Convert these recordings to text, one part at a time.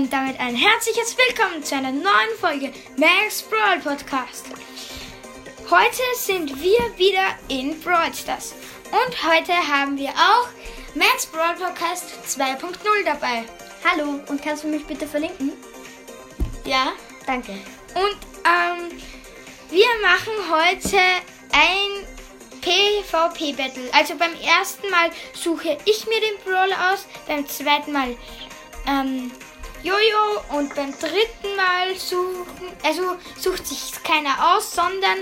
und damit ein herzliches Willkommen zu einer neuen Folge Max Brawl Podcast. Heute sind wir wieder in Brawl Stars und heute haben wir auch Max Brawl Podcast 2.0 dabei. Hallo, und kannst du mich bitte verlinken? Ja, Danke. und ähm, wir machen heute ein PvP-Battle. Also beim ersten Mal suche ich mir den Brawler aus, beim zweiten Mal ähm, Jojo und beim dritten Mal suchen, also sucht sich keiner aus, sondern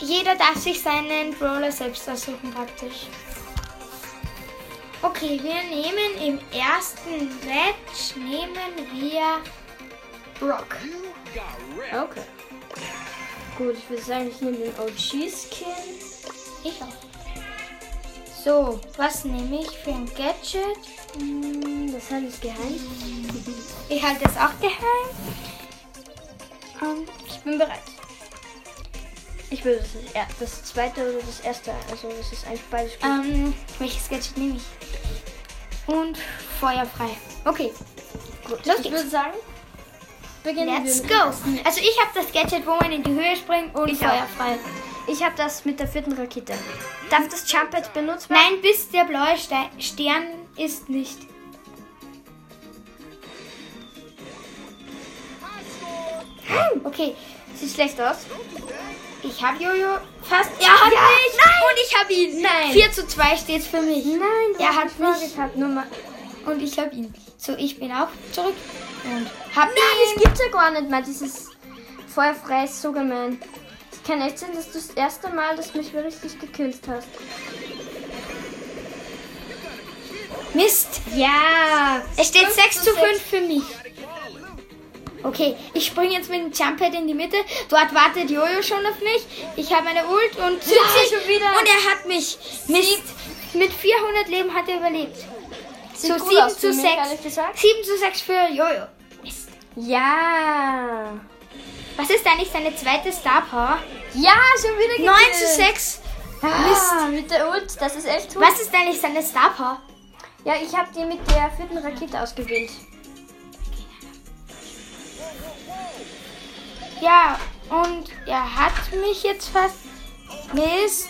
jeder darf sich seinen Brawler selbst aussuchen praktisch. Okay, wir nehmen im ersten Match nehmen wir Brock. Okay. Gut, ich würde sagen, ich nehme den OG-Skin. Ich auch. So, was nehme ich für ein Gadget? Hm, Das halte ich geheim. Ich halte es auch geheim. Ich bin bereit. Ich würde das, das zweite oder das erste, also das ist eigentlich beides gut. ähm, welches Gadget nehme ich? Und feuerfrei. Okay, gut. los ich geht's. würde sagen, beginnen let's wir go. dem ersten. Also ich habe das Gadget, wo man in die Höhe springt und Ich auch. Ich habe das mit der vierten Rakete. Darf das Jumpet benutzt Nein, bis der blaue Ste Stern ist nicht. Okay, Sieht schlecht aus. ich habe Jojo fast. Er hat Ja, mich nein. und ich habe ihn. Nein. 4 zu 2 steht für mich. Nein, Er hat mich. Nur mal. und ich habe ihn. So, ich bin auch zurück und hab Nein, das ihn. gibt's ja gar nicht mehr, dieses feuerfrei ist so gemein. Kann echt sein, dass du das erste Mal, dass du mich richtig gekillt hast. Mist. Ja! Es steht Fünf 6 zu zu sechs. 5 für mich. Okay, ich springe jetzt mit dem Jumppad in die Mitte. Dort wartet Jojo schon auf mich. Ich habe meine Ult und Ja, schon wieder. Und er hat mich. Mist. Mit 400 Leben hat er überlebt. Sieht so gut 7 aus für zu mich, 6. ehrlich gesagt. 7 zu 6 für Jojo. Mist. Ja! Was ist eigentlich seine zweite Star Power? Ja, schon wieder 9 gekillt. zu 6. Ah, mit der Ult, das ist echt gut. Was ist eigentlich seine Star Power? Ja, ich habe die mit der vierten Rakete ausgewählt. Ja, und er hat mich jetzt fast. Mist.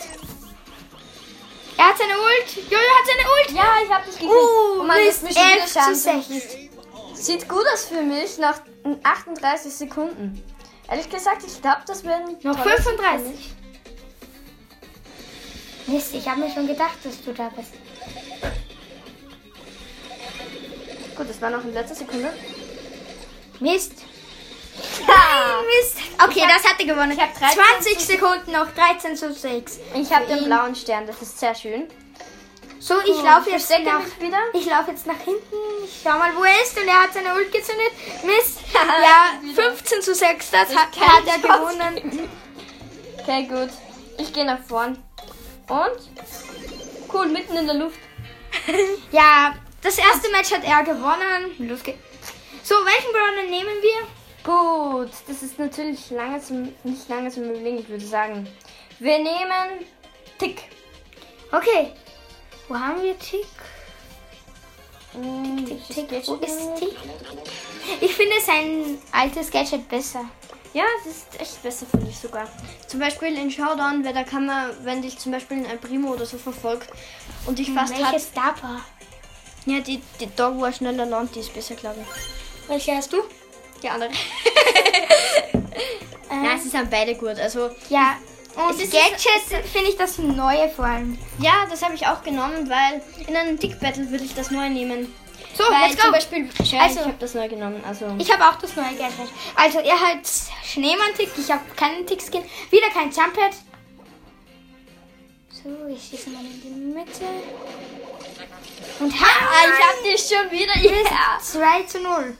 Er hat seine Ult. Jojo hat seine Ult. Ja, ich habe dich gekillt. Oh, oh Mann, Mist, wieder 11 Schaden zu 6. zugefügt. Sieht gut aus für mich nach 38 Sekunden. Ehrlich gesagt, ich glaube, das werden Noch 35. Mist, ich habe mir schon gedacht, dass du da bist. Gut, das war noch in letzter Sekunde. Mist. Ja. Mist. Okay, hab- das hat er gewonnen. ich hab 13 20 Sekunden noch, 13 zu 6. Ich habe den blauen Stern, das ist sehr schön. So, ich Gut, laufe jetzt nach. wieder. Ich laufe jetzt nach hinten. Ich schau mal, wo er ist. Und er hat seine Ult gezündet. Mist. ja, Wieder. 15 zu 6. Das, hat, kann hat ich er gewonnen. Okay, gut. Ich gehe nach vorn. Und? Cool, mitten in der Luft. Ja, das erste Match hat er gewonnen. Los geht's. So, welchen Brawler nehmen wir? Gut, das ist natürlich lange zum, nicht lange zum Überlegen, ich würde sagen. Wir nehmen Tick. Okay. Wo haben wir Tick? Mm, Tick, Tick. geht Wo ist Tick? Ich finde sein altes Gadget besser. Ja, das ist echt besser, finde ich sogar. Zum Beispiel in Showdown, weil da kann man, wenn dich zum Beispiel ein Primo oder so verfolgt und dich fast hat. Welche Star Power? Ja, die, die wo er schneller landet, die ist besser, glaube ich. Welche hast du? Die andere. Äh, Nein, sie sind beide gut. Also, ja. Und Es ist- Gadget finde ich das neue vor allem. ja, das habe ich auch genommen, weil in einem Tick-Battle würde ich das neu nehmen. So, weil let's go. zum Beispiel, ja, Also- ich habe das neu genommen. Also, Ich habe auch das neue Gadget. Also, er hat Schneemann-Tick. Ich habe keinen Tick-Skin. Wieder kein Jumppad. So, ich schieße mal in die Mitte. Und ha! ah, ich habe dich schon wieder. Ja. 2 zu 0.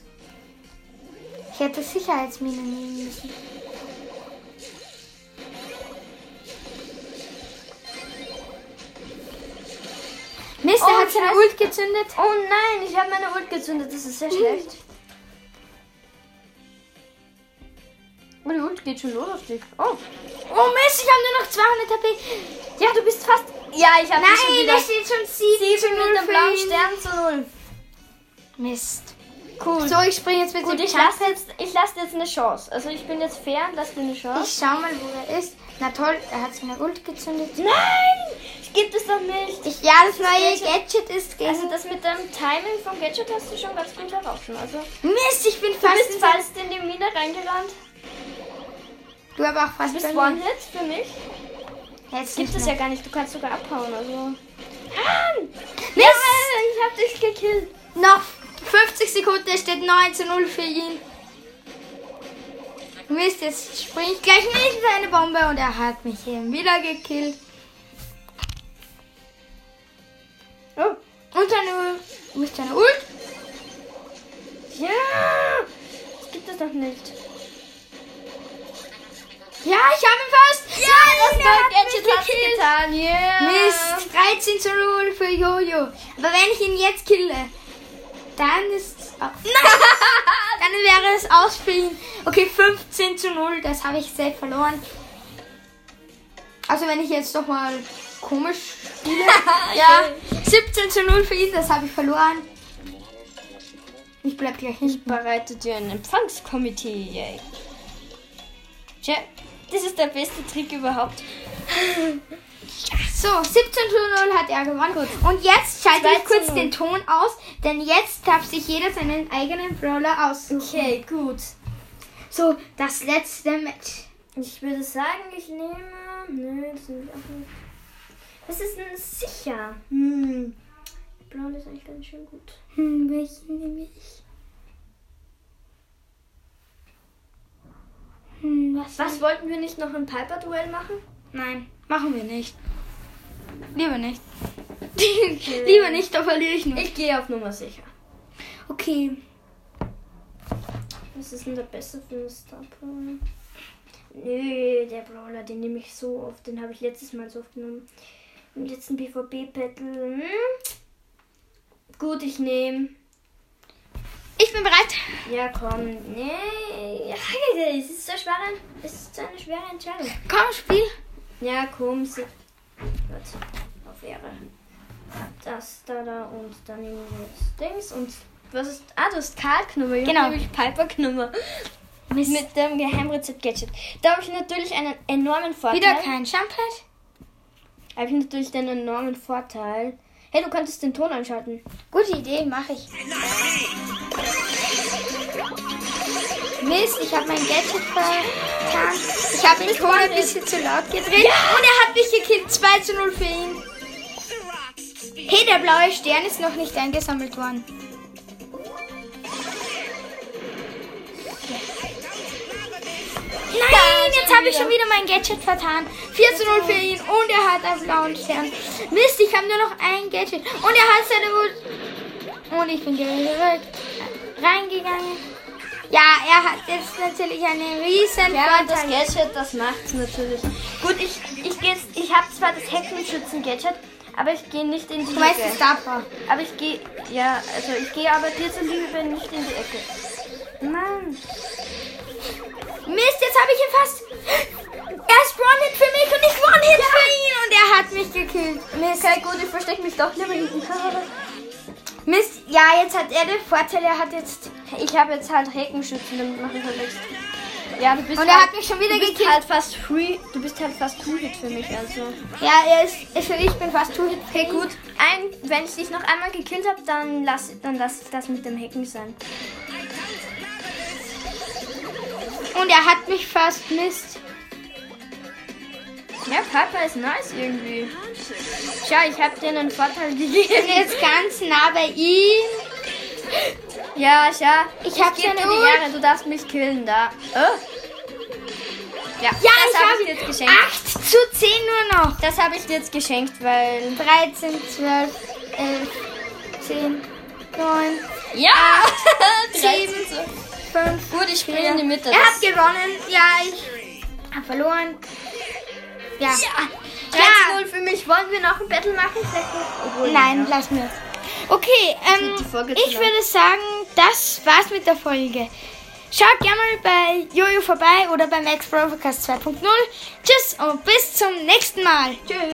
Ich hätte Sicherheitsmine nehmen müssen. Mist, Oh, er hat seine. Ult gezündet. Oh nein, ich habe meine Ult gezündet. Das ist sehr schlecht. Oh, die Ult geht schon los auf dich. Oh. Oh Mist, ich habe nur noch 200 HP. Ja, du bist fast. Ja, ich habe schon Nein, da steht schon 7, zu Sieben 0 mit dem blauen. Stern zu null. Mist. Cool. So, ich springe jetzt mit Gut, dem ich lasse jetzt, ich dir jetzt eine Chance. Also ich bin jetzt fair und lasse dir eine Chance. Ich schau mal, wo er ist. Na toll, er hat seine Ult gezündet. Nein! Gibt es doch nicht. Ich, ja, das neue Gadget ist gegen... Also das mit dem Timing vom Gadget hast du schon ganz gut herausgefunden. Also Mist, ich bin du fast... bist in- fast in die Mine reingerannt. Du aber auch fast Du bist. One-Hit für mich. Jetzt Gibt es ja gar nicht. Du kannst sogar abhauen. Also. Mann! Mist! ich hab dich gekillt. Noch 50 Sekunden, steht 9 zu 0 für ihn. Mist, jetzt springe ich gleich mit in seine Bombe und er hat mich eben wieder gekillt. Oh. Und seine, wo ist seine Ult? Ja! Das gibt es doch nicht. Ja, ich habe ihn fast. Ja, das er hat mich Gadget gekillt. getan. Yeah! Mist, 13 zu 0 für Jojo. Aber wenn ich ihn jetzt kille, dann ist Nein! dann wäre es aus für ihn. Okay, 15 zu 0, das habe ich safe verloren. Also wenn ich jetzt doch mal komisch spiele. ja, 17 zu 0 für ihn, das habe ich verloren. Ich bleib gleich hinten. bereite dir ein Empfangskomitee. Yay. Tja, das ist der beste Trick überhaupt. So, 17 zu 0 hat er gewonnen. Und jetzt schalte 2 ich kurz zu 0. den Ton aus, denn jetzt darf sich jeder seinen eigenen Brawler aussuchen. Okay, gut. So, das letzte Match. Ich würde sagen, ich nehme. Nö, das nehme ich auch nicht. Was ist denn sicher? Hm. Braun ist eigentlich ganz schön gut. Hm, welchen nehme ich? Hm, was? Was wollten wir nicht noch ein Piper-Duell machen? Nein, machen wir nicht. Lieber nicht. Lieber nicht, da verliere ich nur. Ich gehe auf Nummer sicher. Okay. Was ist denn der beste für einen Star Power? Nö, der Brawler, den nehme ich so oft. Den habe ich letztes Mal so oft genommen. Im letzten BVB-Battle. Hm? Gut, ich nehme. Ich bin bereit. Ja, komm. Nee. Ja, es ist so schwer. Es ist so eine schwere Entscheidung. Komm, Spiel. Ja, komm. Sie Warte. Ehre. Das da da und dann nehmen wir das Dings und was ist. Ah, du hast Karl-Knummer. Ich Genau. nämlich Piper-Knummer. Mit dem Geheimrezept-Gadget. Da habe ich natürlich einen enormen Vorteil. Wieder kein Jumppad. habe ich natürlich einen enormen Vorteil. Hey, du könntest den Ton anschalten. Gute Idee, mache ich. Mist, ich habe mein Gadget vertan. Ich habe den Ton ein bisschen zu laut gedreht. Und er hat mich gekillt. 2 zu 0 für ihn. Hey, der blaue Stern ist noch nicht eingesammelt worden. Nein, jetzt habe ich schon wieder mein Gadget vertan. 4 zu 0 für ihn und er hat einen blauen Stern. Mist, ich habe nur noch ein Gadget. Und er hat seine Wut. Und ich bin direkt reingegangen. Ja, er hat jetzt natürlich einen riesen Ja, das. Gadget, das macht's natürlich. Gut, ich, ich ich habe zwar das Heckenschützen-Gadget, aber ich gehe nicht in die Du weißt, Ecke. es Star Power. Aber ich gehe, ja, also ich gehe aber dir zuliebe nicht in die Ecke. Mann. Mist, jetzt habe ich ihn fast. Er ist One-Hit für mich und ich One-Hit für ihn. Und er hat mich gekillt. Mist. Okay, gut, ich verstecke mich doch lieber hinten. Mist, ja, jetzt hat er den Vorteil. Er hat jetzt. Ich habe jetzt halt Heckenschützen, damit mache ich halt nichts. Ja, du bist Und er halt, hat mich schon wieder du gekillt. halt fast free, du bist halt fast Two-Hit für mich, also. Ja, er ist. Also ich bin fast Two-Hit. Okay, gut. Ein, wenn ich dich noch einmal gekillt habe, dann lass, dann lass ich das mit dem Hacken sein. Und er hat mich fast Mist. Ja, Piper ist nice irgendwie. Schau, ich habe dir einen Vorteil Ich bin gegeben. jetzt ganz nah bei ihm. Ja, schau. Ich hab geb seine dir die du darfst mich killen da. Oh. Ja, Ja, das ich habe habe ich dir jetzt geschenkt. 8 zu 10 nur noch. Das habe ich dir jetzt geschenkt, weil. 13, 12, 11, 10, 9, Ja! 7, 5. Gut, ich springe in die Mitte. Er hat gewonnen. Ja, ich habe verloren. Ja. Ja! 13-0 für mich. Wollen wir noch ein Battle machen? Obwohl, Nein, ja. lass mir. Okay, ähm, ich würde sagen, das war's mit der Folge. Schaut gerne mal bei Jojo vorbei oder beim Max Broadcast 2.0. Tschüss und bis zum nächsten Mal. Tschüss.